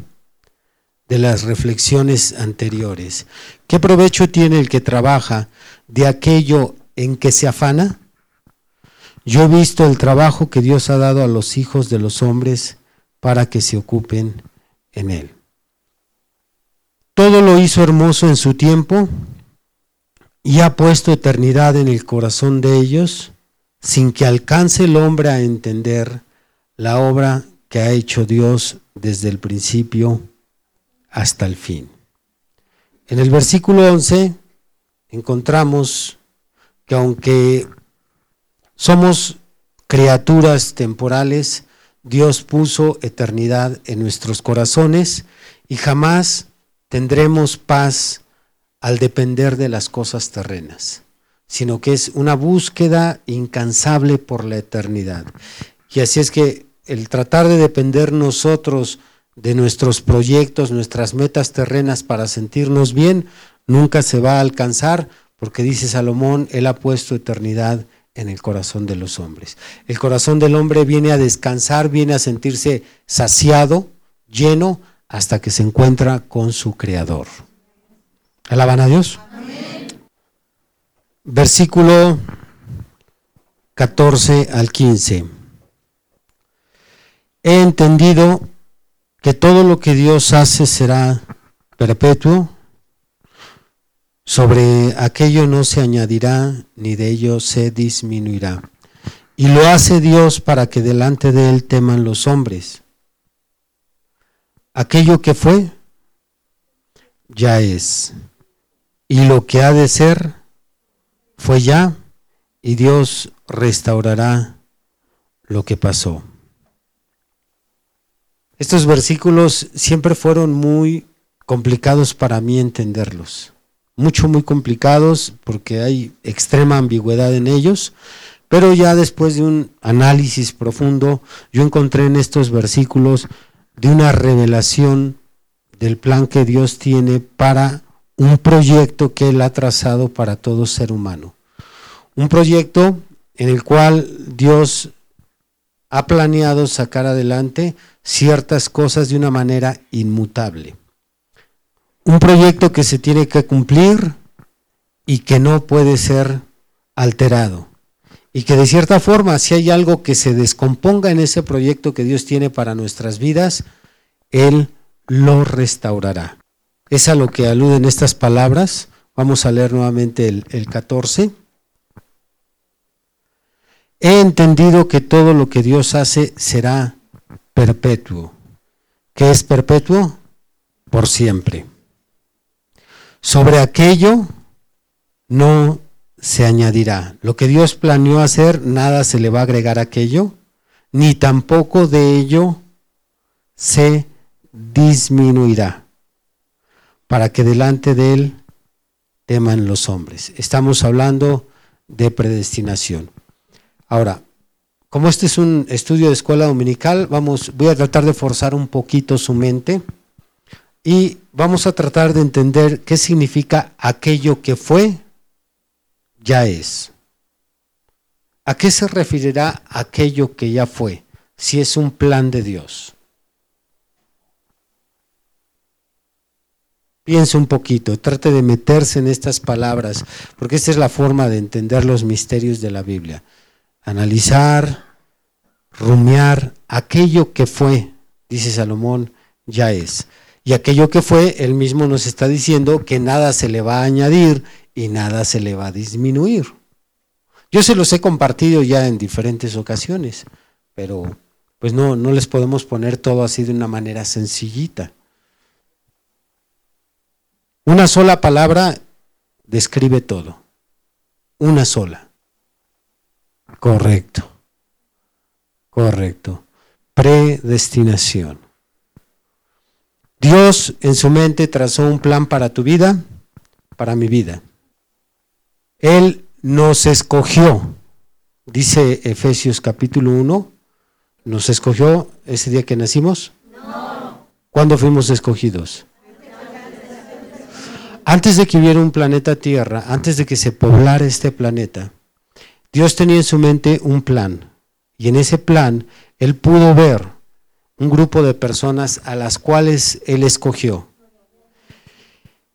Speaker 2: de las reflexiones anteriores. ¿Qué provecho tiene el que trabaja de aquello en que se afana? Yo he visto el trabajo que Dios ha dado a los hijos de los hombres para que se ocupen en él. Todo lo hizo hermoso en su tiempo y ha puesto eternidad en el corazón de ellos sin que alcance el hombre a entender la obra que ha hecho Dios desde el principio hasta el fin. En el versículo 11 encontramos que aunque somos criaturas temporales, Dios puso eternidad en nuestros corazones y jamás tendremos paz al depender de las cosas terrenas, sino que es una búsqueda incansable por la eternidad. Y así es que el tratar de depender nosotros de nuestros proyectos, nuestras metas terrenas para sentirnos bien, nunca se va a alcanzar, porque dice Salomón, Él ha puesto eternidad en el corazón de los hombres. El corazón del hombre viene a descansar, viene a sentirse saciado, lleno, hasta que se encuentra con su Creador. ¿Alaban a Dios? Versículo 14 al 15. He entendido que todo lo que Dios hace será perpetuo, sobre aquello no se añadirá, ni de ello se disminuirá. Y lo hace Dios para que delante de él teman los hombres. Aquello que fue, ya es. Y lo que ha de ser, fue ya, y Dios restaurará lo que pasó. Estos versículos siempre fueron muy complicados para mí entenderlos. Mucho, muy complicados porque hay extrema ambigüedad en ellos. Pero ya después de un análisis profundo, yo encontré en estos versículos de una revelación del plan que Dios tiene para un proyecto que Él ha trazado para todo ser humano. Un proyecto en el cual Dios ha planeado sacar adelante ciertas cosas de una manera inmutable. Un proyecto que se tiene que cumplir y que no puede ser alterado. Y que de cierta forma, si hay algo que se descomponga en ese proyecto que Dios tiene para nuestras vidas, Él lo restaurará. Es a lo que aluden estas palabras. Vamos a leer nuevamente el, el 14. He entendido que todo lo que Dios hace será perpetuo. ¿Qué es perpetuo? Por siempre. Sobre aquello no se añadirá. Lo que Dios planeó hacer, nada se le va a agregar a aquello, ni tampoco de ello se disminuirá, para que delante de él teman los hombres. Estamos hablando de predestinación. Ahora, como este es un estudio de escuela dominical, vamos, voy a tratar de forzar un poquito su mente y vamos a tratar de entender qué significa aquello que fue, ya es. ¿A qué se referirá aquello que ya fue? Si es un plan de Dios. Piense un poquito, trate de meterse en estas palabras, porque esta es la forma de entender los misterios de la Biblia. Analizar, rumiar aquello que fue, dice Salomón, ya es. Y aquello que fue, él mismo nos está diciendo que nada se le va a añadir y nada se le va a disminuir. Yo se los he compartido ya en diferentes ocasiones, pero pues no, no les podemos poner todo así de una manera sencillita. Una sola palabra describe todo. Una sola. Correcto. Correcto. Predestinación. Dios en su mente trazó un plan para tu vida, para mi vida. Él nos escogió, dice Efesios capítulo 1, nos escogió ese día que nacimos. No. ¿Cuándo fuimos escogidos? Antes de que hubiera un planeta Tierra, antes de que se poblara este planeta, Dios tenía en su mente un plan. Y en ese plan, Él pudo ver un grupo de personas a las cuales Él escogió.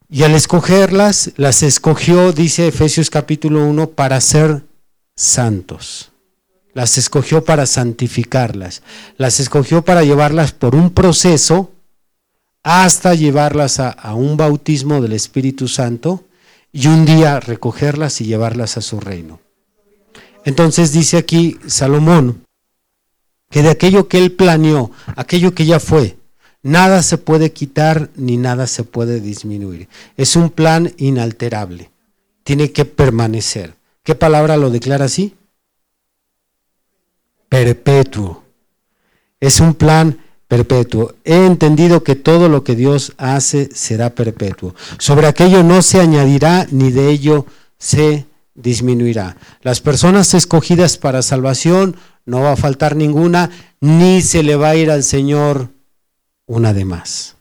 Speaker 2: Y al escogerlas, las escogió, dice Efesios capítulo 1, para ser santos. Las escogió para santificarlas. Las escogió para llevarlas por un proceso hasta llevarlas a, a un bautismo del Espíritu Santo y un día recogerlas y llevarlas a su reino. Entonces dice aquí Salomón que de aquello que él planeó, aquello que ya fue, nada se puede quitar ni nada se puede disminuir. Es un plan inalterable. Tiene que permanecer. ¿Qué palabra lo declara así? Perpetuo. Es un plan perpetuo. He entendido que todo lo que Dios hace será perpetuo. Sobre aquello no se añadirá ni de ello se disminuirá. Las personas escogidas para salvación no va a faltar ninguna, ni se le va a ir al Señor una de más,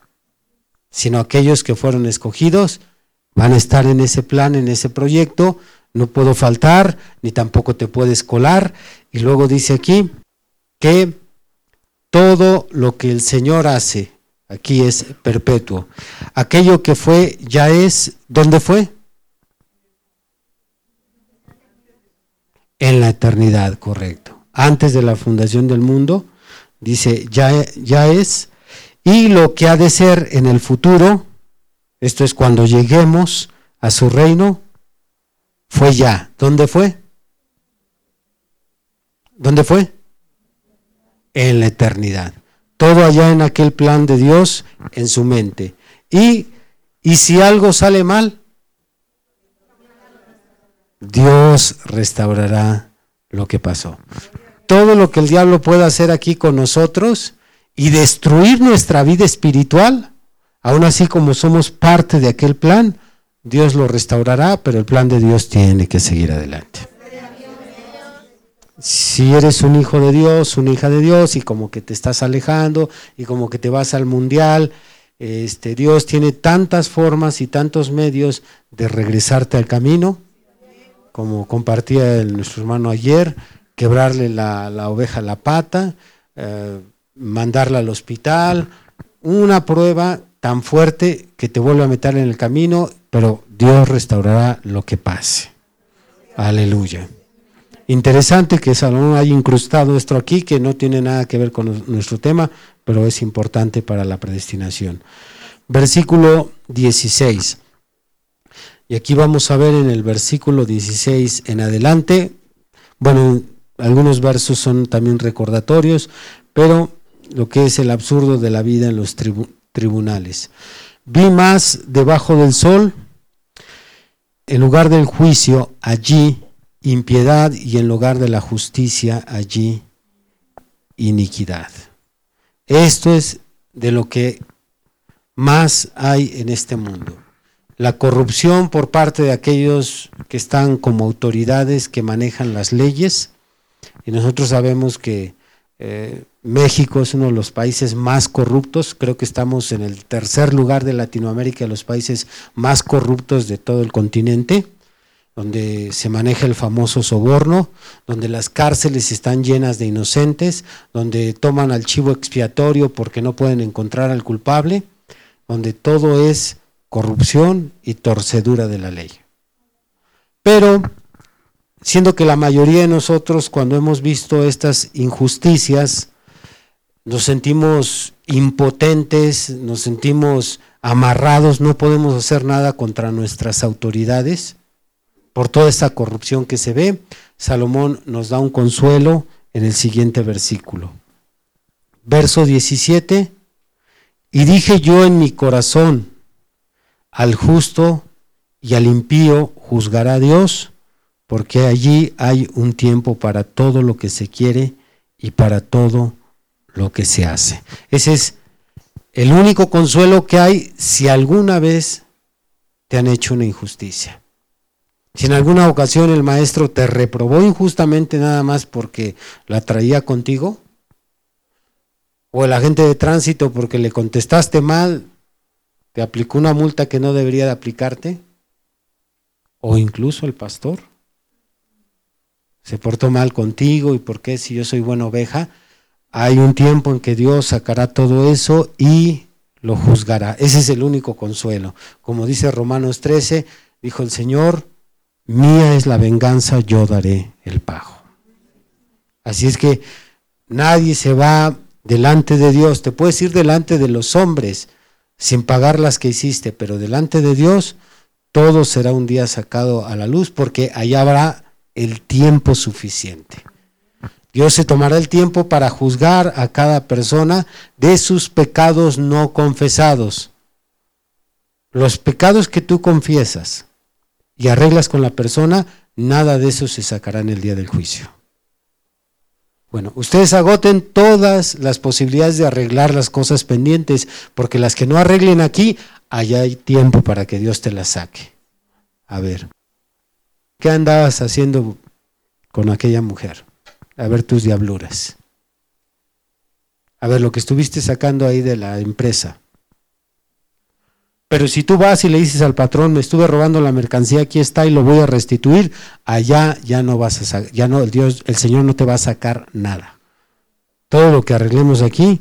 Speaker 2: sino aquellos que fueron escogidos van a estar en ese plan, en ese proyecto, no puedo faltar, ni tampoco te puedes colar. Y luego dice aquí que todo lo que el Señor hace aquí es perpetuo. Aquello que fue ya es, ¿dónde fue? En la eternidad, correcto. Antes de la fundación del mundo, dice, ya, ya es. Y lo que ha de ser en el futuro, esto es cuando lleguemos a su reino, fue ya. ¿Dónde fue? ¿Dónde fue? En la eternidad. Todo allá en aquel plan de Dios, en su mente. Y, y si algo sale mal, Dios restaurará lo que pasó. Todo lo que el diablo pueda hacer aquí con nosotros y destruir nuestra vida espiritual, aún así como somos parte de aquel plan, Dios lo restaurará, pero el plan de Dios tiene que seguir adelante. Si eres un hijo de Dios, una hija de Dios, y como que te estás alejando, y como que te vas al mundial, este, Dios tiene tantas formas y tantos medios de regresarte al camino, como compartía nuestro hermano ayer, quebrarle la, oveja la pata, eh, mandarla al hospital, una prueba tan fuerte que te vuelve a meter en el camino pero Dios restaurará lo que pase. Aleluya. Interesante que Salomón haya incrustado esto aquí, que no tiene nada que ver con nuestro tema, pero es importante para la predestinación. Versículo 16. Y aquí vamos a ver en el versículo 16 en adelante, bueno, algunos versos son también recordatorios, pero lo que es el absurdo de la vida en los tribunales. Vi más debajo del sol, en lugar del juicio, allí impiedad y en lugar de la justicia, allí iniquidad. Esto es de lo que más hay en este mundo. La corrupción por parte de aquellos que están como autoridades que manejan las leyes. Y nosotros sabemos que eh, México es uno de los países más corruptos, creo que estamos en el tercer lugar de Latinoamérica, los países más corruptos de todo el continente, donde se maneja el famoso soborno, donde las cárceles están llenas de inocentes, donde toman al chivo expiatorio porque no pueden encontrar al culpable, donde todo es corrupción y torcedura de la ley. Pero siendo que la mayoría de nosotros cuando hemos visto estas injusticias, nos sentimos impotentes, nos sentimos amarrados, no podemos hacer nada contra nuestras autoridades por toda esta corrupción que se ve. Salomón nos da un consuelo en el siguiente versículo. Verso 17, y dije yo en mi corazón, al justo y al impío juzgará Dios, porque allí hay un tiempo para todo lo que se quiere y para todo lo que se hace. Ese es el único consuelo que hay si alguna vez te han hecho una injusticia. Si en alguna ocasión el maestro te reprobó injustamente nada más porque la traía contigo, o el agente de tránsito porque le contestaste mal, te aplicó una multa que no debería de aplicarte, o incluso el pastor se portó mal contigo y por qué si yo soy buena oveja, hay un tiempo en que Dios sacará todo eso y lo juzgará. Ese es el único consuelo. Como dice Romanos 13, dijo el Señor, mía es la venganza, yo daré el pago. Así es que nadie se va delante de Dios. Te puedes ir delante de los hombres sin pagar las que hiciste, pero delante de Dios todo será un día sacado a la luz porque allá habrá el tiempo suficiente. Dios se tomará el tiempo para juzgar a cada persona de sus pecados no confesados. Los pecados que tú confiesas y arreglas con la persona, nada de eso se sacará en el día del juicio. Bueno, ustedes agoten todas las posibilidades de arreglar las cosas pendientes, porque las que no arreglen aquí, allá hay tiempo para que Dios te las saque. A ver, ¿qué andabas haciendo con aquella mujer? a ver tus diabluras. A ver, lo que estuviste sacando ahí de la empresa. Pero si tú vas y le dices al patrón, me estuve robando la mercancía, aquí está y lo voy a restituir, allá ya no vas a ya no el Dios, el Señor no te va a sacar nada. Todo lo que arreglemos aquí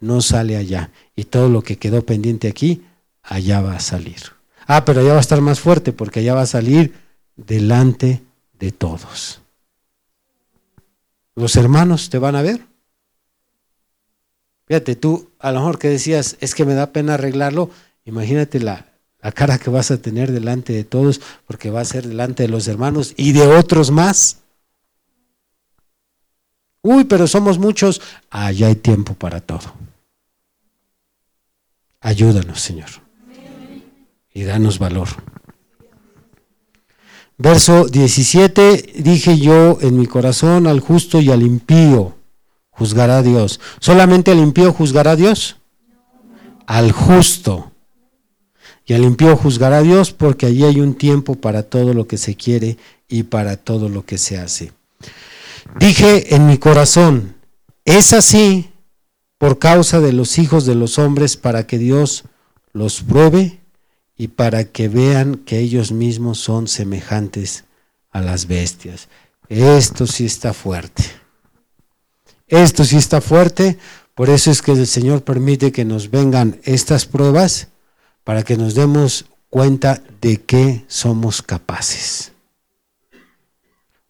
Speaker 2: no sale allá y todo lo que quedó pendiente aquí allá va a salir. Ah, pero allá va a estar más fuerte porque allá va a salir delante de todos. Los hermanos te van a ver. Fíjate, tú a lo mejor que decías, es que me da pena arreglarlo, imagínate la, la cara que vas a tener delante de todos, porque va a ser delante de los hermanos y de otros más. Uy, pero somos muchos. Allá hay tiempo para todo. Ayúdanos, Señor. Y danos valor. Verso 17, dije yo en mi corazón al justo y al impío, juzgará Dios. ¿Solamente al impío juzgará Dios? Al justo. Y al impío juzgará Dios porque allí hay un tiempo para todo lo que se quiere y para todo lo que se hace. Dije en mi corazón, es así por causa de los hijos de los hombres para que Dios los pruebe y para que vean que ellos mismos son semejantes a las bestias. Esto sí está fuerte. Esto sí está fuerte, por eso es que el Señor permite que nos vengan estas pruebas para que nos demos cuenta de qué somos capaces.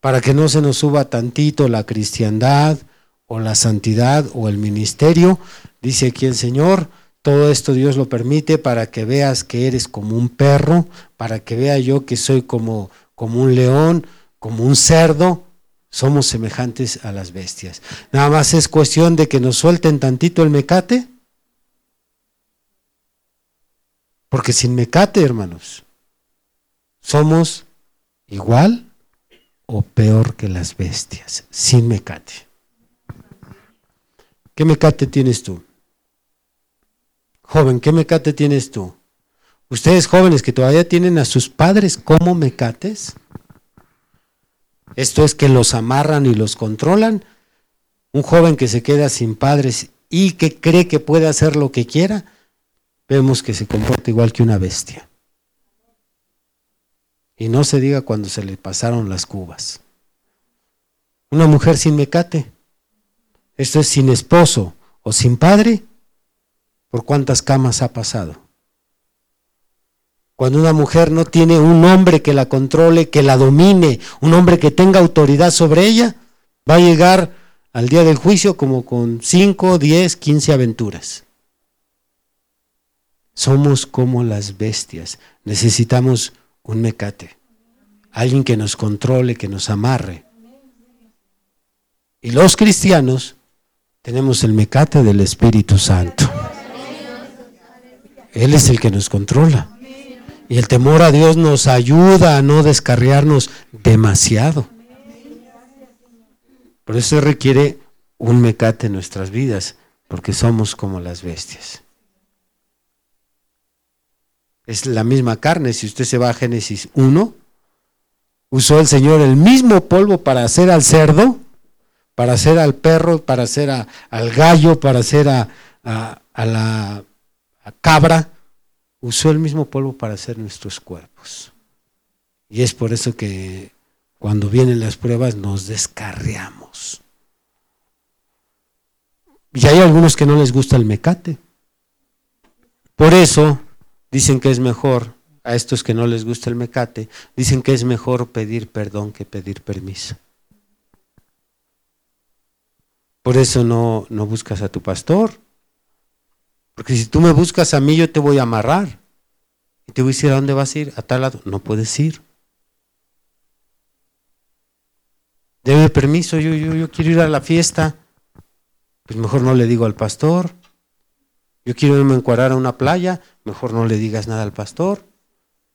Speaker 2: Para que no se nos suba tantito la cristiandad o la santidad o el ministerio, dice aquí el Señor, todo esto Dios lo permite para que veas que eres como un perro, para que vea yo que soy como, como un león, como un cerdo, somos semejantes a las bestias. Nada más es cuestión de que nos suelten tantito el mecate. Porque sin mecate, hermanos, somos igual o peor que las bestias, sin mecate. ¿Qué mecate tienes tú? Joven, ¿qué mecate tienes tú? Ustedes jóvenes que todavía tienen a sus padres como mecates. Esto es que los amarran y los controlan. Un joven que se queda sin padres y que cree que puede hacer lo que quiera, vemos que se comporta igual que una bestia. Y no se diga cuando se le pasaron las cubas. Una mujer sin mecate, esto es sin esposo o sin padre, ¿por cuántas camas ha pasado? Cuando una mujer no tiene un hombre que la controle, que la domine, un hombre que tenga autoridad sobre ella, va a llegar al día del juicio como con 5, 10, 15 aventuras. Somos como las bestias. Necesitamos un mecate, alguien que nos controle, que nos amarre. Y los cristianos tenemos el mecate del Espíritu Santo. Él es el que nos controla. Y el temor a Dios nos ayuda a no descarriarnos demasiado. Por eso requiere un mecate en nuestras vidas, porque somos como las bestias. Es la misma carne. Si usted se va a Génesis 1, usó el Señor el mismo polvo para hacer al cerdo, para hacer al perro, para hacer al gallo, para hacer a, a la cabra usó el mismo polvo para hacer nuestros cuerpos. Y es por eso que cuando vienen las pruebas nos descarriamos. Y hay algunos que no les gusta el mecate. Por eso dicen que es mejor, a estos que no les gusta el mecate, dicen que es mejor pedir perdón que pedir permiso. Por eso no, no buscas a tu pastor, porque si tú me buscas a mí, yo te voy a amarrar. Y te voy a decir, ¿a dónde vas a ir? A tal lado. No puedes ir. Debe permiso, yo, yo, yo quiero ir a la fiesta. Pues mejor no le digo al pastor. Yo quiero irme a encuadrar a una playa. Mejor no le digas nada al pastor.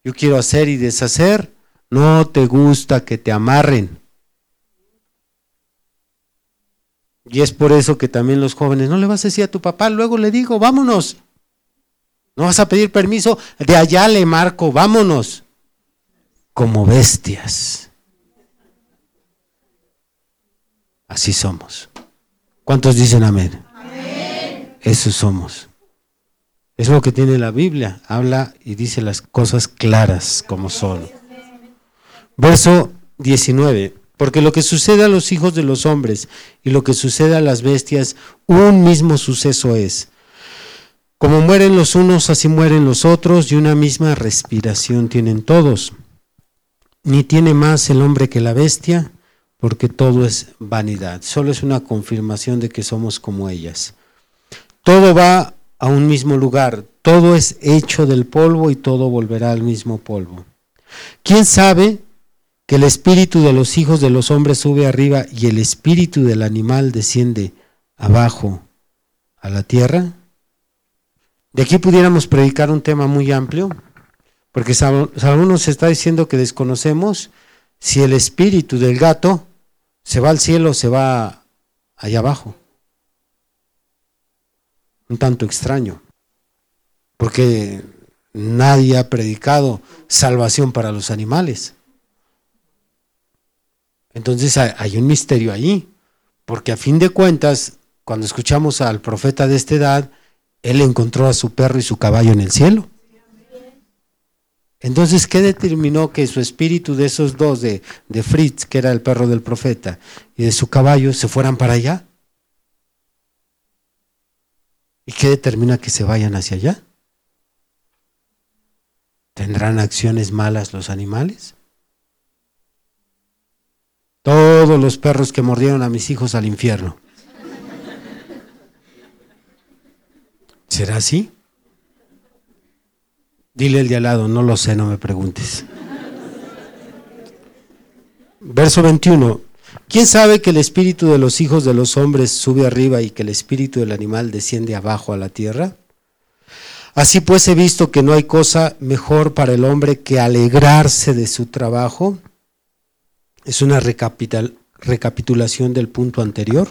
Speaker 2: Yo quiero hacer y deshacer. No te gusta que te amarren. Y es por eso que también los jóvenes, no le vas a decir a tu papá, luego le digo, vámonos. No vas a pedir permiso, de allá le marco, vámonos. Como bestias. Así somos. ¿Cuántos dicen amén? amén. eso somos. Es lo que tiene la Biblia. Habla y dice las cosas claras como son. Verso 19. Porque lo que sucede a los hijos de los hombres y lo que sucede a las bestias, un mismo suceso es. Como mueren los unos, así mueren los otros, y una misma respiración tienen todos. Ni tiene más el hombre que la bestia, porque todo es vanidad. Solo es una confirmación de que somos como ellas. Todo va a un mismo lugar, todo es hecho del polvo y todo volverá al mismo polvo. ¿Quién sabe el espíritu de los hijos de los hombres sube arriba y el espíritu del animal desciende abajo a la tierra? De aquí pudiéramos predicar un tema muy amplio, porque Salomón nos está diciendo que desconocemos si el espíritu del gato se va al cielo o se va allá abajo. Un tanto extraño, porque nadie ha predicado salvación para los animales. Entonces hay un misterio allí, porque a fin de cuentas, cuando escuchamos al profeta de esta edad, él encontró a su perro y su caballo en el cielo. Entonces, ¿qué determinó que su espíritu de esos dos, de, de, Fritz, que era el perro del profeta, y de su caballo, se fueran para allá? ¿Y qué determina que se vayan hacia allá? ¿Tendrán acciones malas los animales? Todos los perros que mordieron a mis hijos al infierno. ¿Será así? Dile el de al lado, no lo sé, no me preguntes. Verso 21. ¿Quién sabe que el espíritu de los hijos de los hombres sube arriba y que el espíritu del animal desciende abajo a la tierra? Así pues he visto que no hay cosa mejor para el hombre que alegrarse de su trabajo es una recapitulación del punto anterior.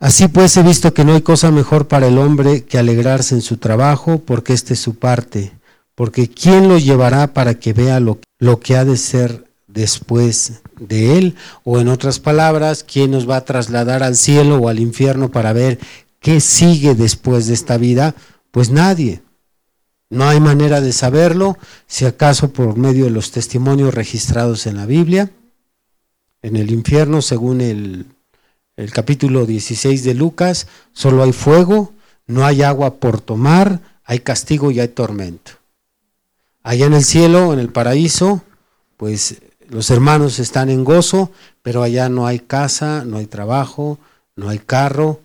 Speaker 2: Así pues he visto que no hay cosa mejor para el hombre que alegrarse en su trabajo, porque esta es su parte, porque ¿quién lo llevará para que vea lo, lo que ha de ser después de él? O en otras palabras, ¿quién nos va a trasladar al cielo o al infierno para ver qué sigue después de esta vida? Pues nadie. No hay manera de saberlo, si acaso por medio de los testimonios registrados en la Biblia. En el infierno, según el, capítulo 16 de Lucas, solo hay fuego, no hay agua por tomar, hay castigo y hay tormento. Allá en el cielo, en el paraíso, pues los hermanos están en gozo, pero allá no hay casa, no hay trabajo, no hay carro,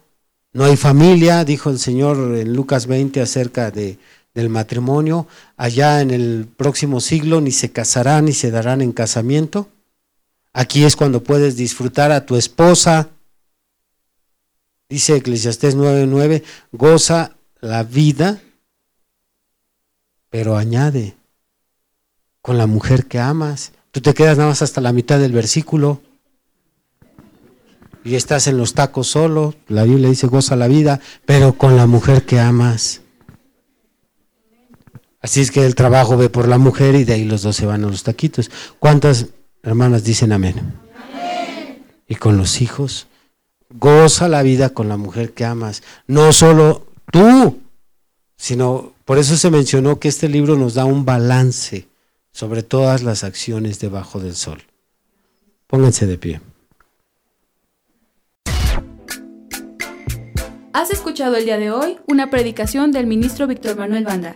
Speaker 2: no hay familia, dijo el Señor en Lucas 20 acerca de del matrimonio, allá en el próximo siglo ni se casarán ni se darán en casamiento. Aquí es cuando puedes disfrutar a tu esposa. Dice Eclesiastés 9:9, goza la vida, pero añade, con la mujer que amas. Tú te quedas nada más hasta la mitad del versículo y estás en los tacos solo. La Biblia dice, goza la vida, pero con la mujer que amas. Así es que el trabajo ve por la mujer y de ahí los dos se van a los taquitos. ¿Cuántas hermanas dicen amén? amén? Y con los hijos, goza la vida con la mujer que amas. No solo tú, sino por eso se mencionó que este libro nos da un balance sobre todas las acciones debajo del sol. Pónganse de pie.
Speaker 1: Has escuchado el día de hoy una predicación del ministro Víctor Manuel Banda.